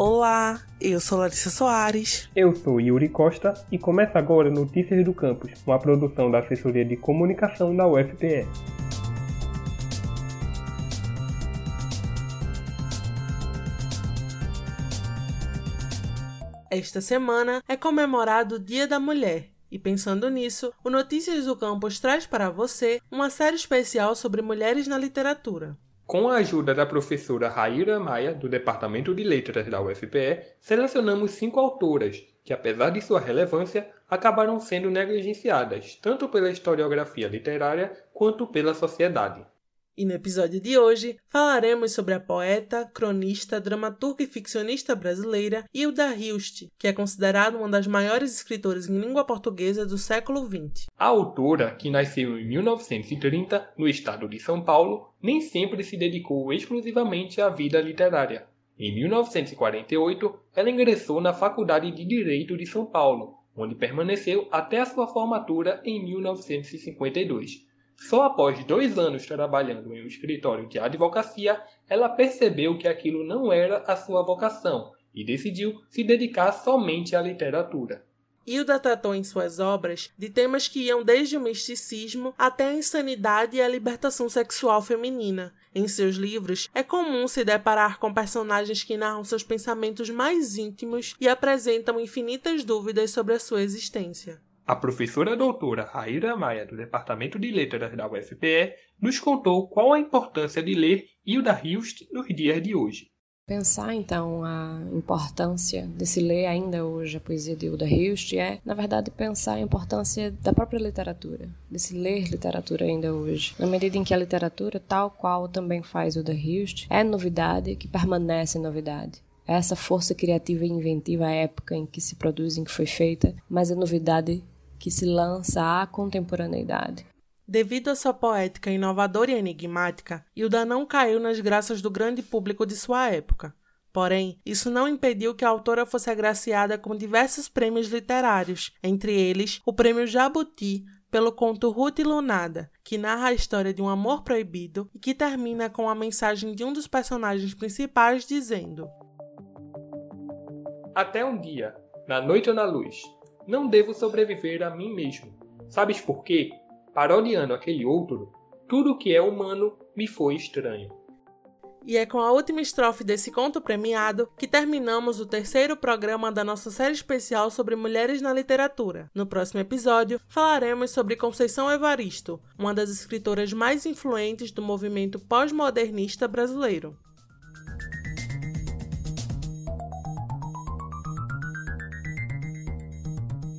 Olá, eu sou Larissa Soares. Eu sou Yuri Costa e começa agora Notícias do Campus, uma produção da Assessoria de Comunicação da UFPE. Esta semana é comemorado o Dia da Mulher. E pensando nisso, o Notícias do Campus traz para você uma série especial sobre mulheres na literatura. Com a ajuda da professora Raíra Maia, do Departamento de Letras da UFPE, selecionamos cinco autoras que, apesar de sua relevância, acabaram sendo negligenciadas tanto pela historiografia literária quanto pela sociedade. E no episódio de hoje falaremos sobre a poeta, cronista, dramaturga e ficcionista brasileira Hilda Hilst, que é considerada uma das maiores escritoras em língua portuguesa do século XX. A autora, que nasceu em 1930 no estado de São Paulo, nem sempre se dedicou exclusivamente à vida literária. Em 1948, ela ingressou na Faculdade de Direito de São Paulo, onde permaneceu até a sua formatura em 1952. Só após dois anos trabalhando em um escritório de advocacia, ela percebeu que aquilo não era a sua vocação e decidiu se dedicar somente à literatura. Hilda tratou em suas obras de temas que iam desde o misticismo até a insanidade e a libertação sexual feminina. Em seus livros, é comum se deparar com personagens que narram seus pensamentos mais íntimos e apresentam infinitas dúvidas sobre a sua existência. A professora doutora Raíra Maia, do Departamento de Letras da UFPE, nos contou qual a importância de ler Hilda Hilst nos dias de hoje. Pensar então a importância de se ler ainda hoje a poesia de Hilda Hilst é, na verdade, pensar a importância da própria literatura, de se ler literatura ainda hoje. Na medida em que a literatura, tal qual também faz Hilda Hilst, é novidade que permanece novidade é essa força criativa e inventiva à época em que se produz, em que foi feita, mas a novidade que se lança à contemporaneidade. Devido à sua poética inovadora e enigmática, Hilda não caiu nas graças do grande público de sua época. Porém, isso não impediu que a autora fosse agraciada com diversos prêmios literários, entre eles o Prêmio Jabuti pelo conto Ruth Lunada, que narra a história de um amor proibido e que termina com a mensagem de um dos personagens principais dizendo: Até um dia, na noite ou na luz, não devo sobreviver a mim mesmo. Sabes por quê? Parodiando aquele outro, tudo que é humano me foi estranho. E é com a última estrofe desse conto premiado que terminamos o terceiro programa da nossa série especial sobre mulheres na literatura. No próximo episódio, falaremos sobre Conceição Evaristo, uma das escritoras mais influentes do movimento pós-modernista brasileiro.